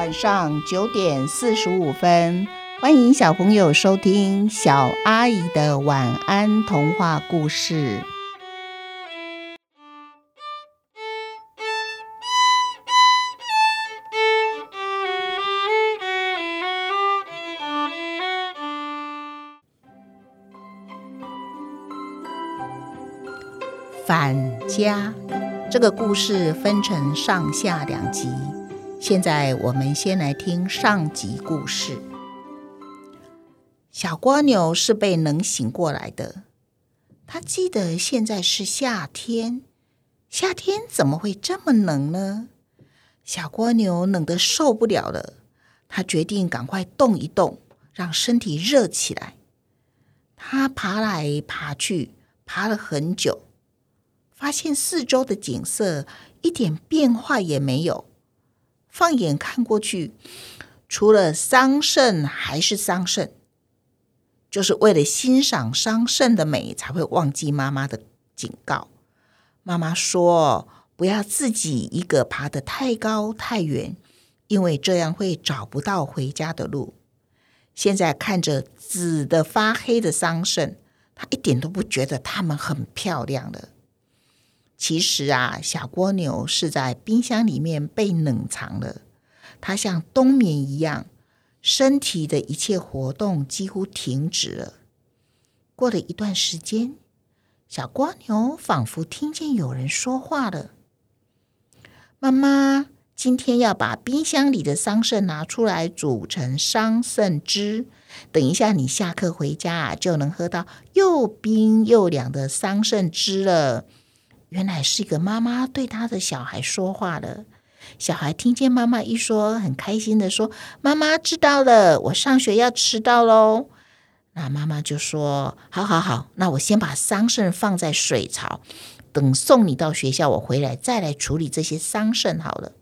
晚上九点四十五分，欢迎小朋友收听小阿姨的晚安童话故事。返家，这个故事分成上下两集。现在我们先来听上集故事。小蜗牛是被冷醒过来的。他记得现在是夏天，夏天怎么会这么冷呢？小蜗牛冷得受不了了，他决定赶快动一动，让身体热起来。他爬来爬去，爬了很久。发现四周的景色一点变化也没有，放眼看过去，除了桑葚还是桑葚。就是为了欣赏桑葚的美，才会忘记妈妈的警告。妈妈说：“不要自己一个爬得太高太远，因为这样会找不到回家的路。”现在看着紫的发黑的桑葚，她一点都不觉得它们很漂亮了。其实啊，小蜗牛是在冰箱里面被冷藏了。它像冬眠一样，身体的一切活动几乎停止了。过了一段时间，小蜗牛仿佛听见有人说话了：“妈妈，今天要把冰箱里的桑葚拿出来煮成桑葚汁。等一下你下课回家啊，就能喝到又冰又凉的桑葚汁了。”原来是一个妈妈对她的小孩说话了。小孩听见妈妈一说，很开心的说：“妈妈知道了，我上学要迟到喽。”那妈妈就说：“好好好，那我先把桑葚放在水槽，等送你到学校，我回来再来处理这些桑葚好了。”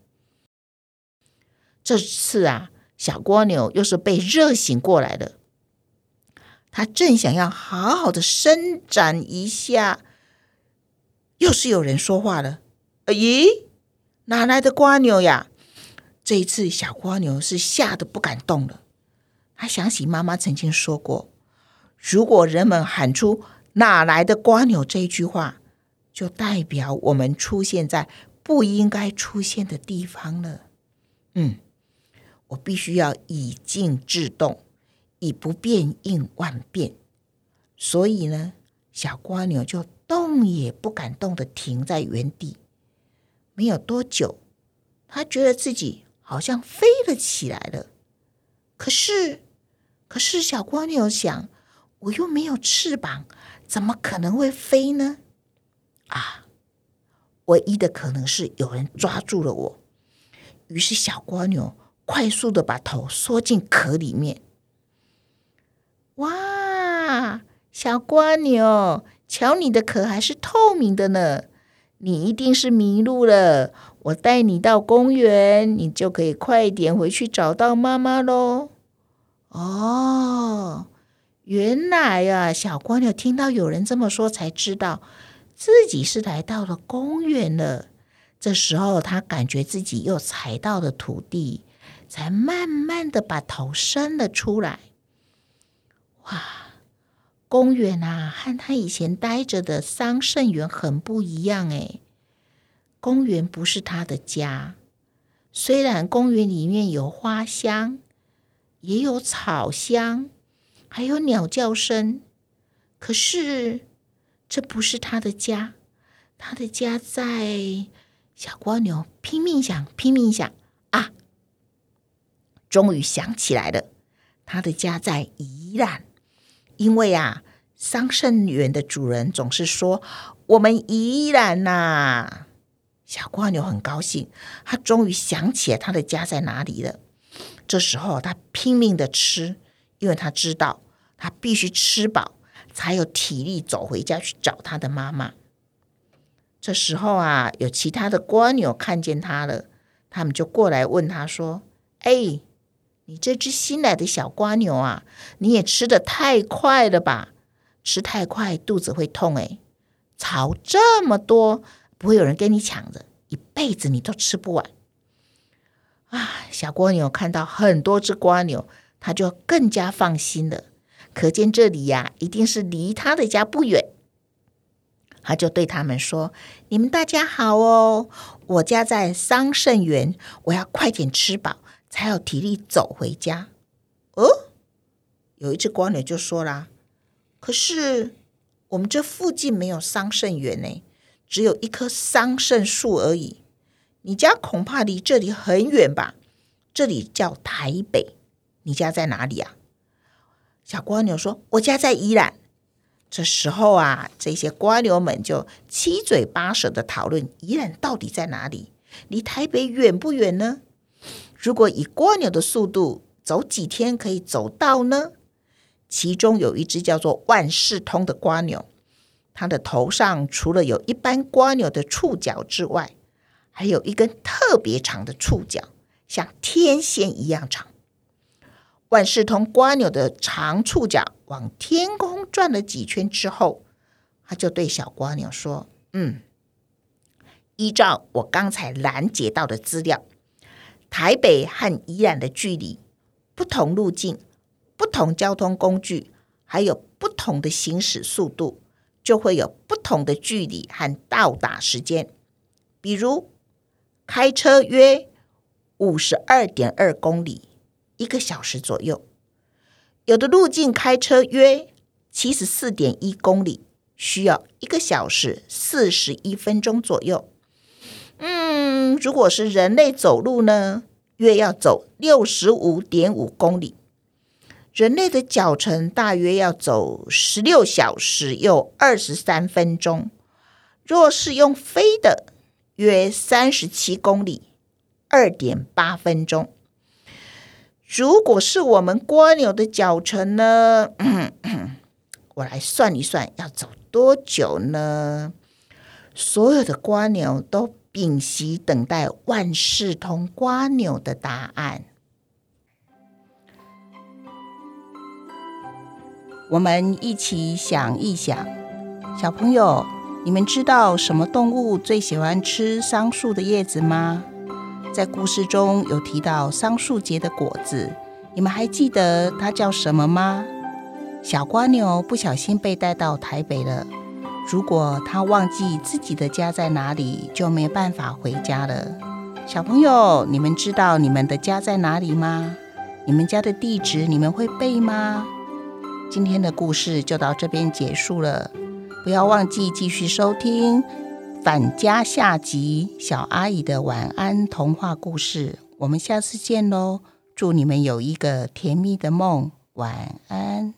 这次啊，小蜗牛又是被热醒过来了。他正想要好好的伸展一下。又是有人说话了，咦，哪来的瓜牛呀？这一次，小蜗牛是吓得不敢动了。他想起妈妈曾经说过，如果人们喊出“哪来的瓜牛”这一句话，就代表我们出现在不应该出现的地方了。嗯，我必须要以静制动，以不变应万变。所以呢，小蜗牛就。动也不敢动的停在原地，没有多久，他觉得自己好像飞了起来了。可是，可是小蜗牛想，我又没有翅膀，怎么可能会飞呢？啊，唯一的可能是有人抓住了我。于是，小蜗牛快速的把头缩进壳里面。哇，小蜗牛！瞧，你的壳还是透明的呢，你一定是迷路了。我带你到公园，你就可以快点回去找到妈妈喽。哦，原来啊，小蜗牛听到有人这么说，才知道自己是来到了公园了。这时候，他感觉自己又踩到了土地，才慢慢的把头伸了出来。哇！公园啊，和他以前待着的桑葚园很不一样诶。公园不是他的家，虽然公园里面有花香，也有草香，还有鸟叫声，可是这不是他的家。他的家在……小蜗牛拼命想，拼命想啊，终于想起来了，他的家在宜兰。因为啊，桑葚园的主人总是说我们宜兰呐。小蜗牛很高兴，他终于想起来他的家在哪里了。这时候他拼命的吃，因为他知道他必须吃饱，才有体力走回家去找他的妈妈。这时候啊，有其他的蜗牛看见他了，他们就过来问他说：“哎。”你这只新来的小瓜牛啊，你也吃的太快了吧？吃太快肚子会痛诶。草这么多，不会有人跟你抢着，一辈子你都吃不完。啊，小蜗牛看到很多只瓜牛，他就更加放心了。可见这里呀，一定是离他的家不远。他就对他们说：“你们大家好哦，我家在桑葚园，我要快点吃饱，才有体力走回家。”哦，有一只蜗牛就说啦：“可是我们这附近没有桑葚园呢，只有一棵桑葚树而已。你家恐怕离这里很远吧？这里叫台北，你家在哪里啊？”小蜗牛说：“我家在宜兰。”这时候啊，这些蜗牛们就七嘴八舌的讨论宜兰到底在哪里，离台北远不远呢？如果以蜗牛的速度，走几天可以走到呢？其中有一只叫做万事通的蜗牛，它的头上除了有一般蜗牛的触角之外，还有一根特别长的触角，像天线一样长。万事通蜗牛的长触角往天空转了几圈之后，他就对小蜗牛说：“嗯，依照我刚才拦截到的资料，台北和宜兰的距离，不同路径、不同交通工具，还有不同的行驶速度，就会有不同的距离和到达时间。比如，开车约五十二点二公里。”一个小时左右，有的路径开车约七十四点一公里，需要一个小时四十一分钟左右。嗯，如果是人类走路呢，约要走六十五点五公里，人类的脚程大约要走十六小时又二十三分钟。若是用飞的，约三十七公里，二点八分钟。如果是我们蜗牛的脚程呢？我来算一算，要走多久呢？所有的蜗牛都屏息等待万事通瓜牛的答案。我们一起想一想，小朋友，你们知道什么动物最喜欢吃桑树的叶子吗？在故事中有提到桑树结的果子，你们还记得它叫什么吗？小瓜牛不小心被带到台北了。如果他忘记自己的家在哪里，就没办法回家了。小朋友，你们知道你们的家在哪里吗？你们家的地址你们会背吗？今天的故事就到这边结束了，不要忘记继续收听。返家下集，小阿姨的晚安童话故事，我们下次见喽！祝你们有一个甜蜜的梦，晚安。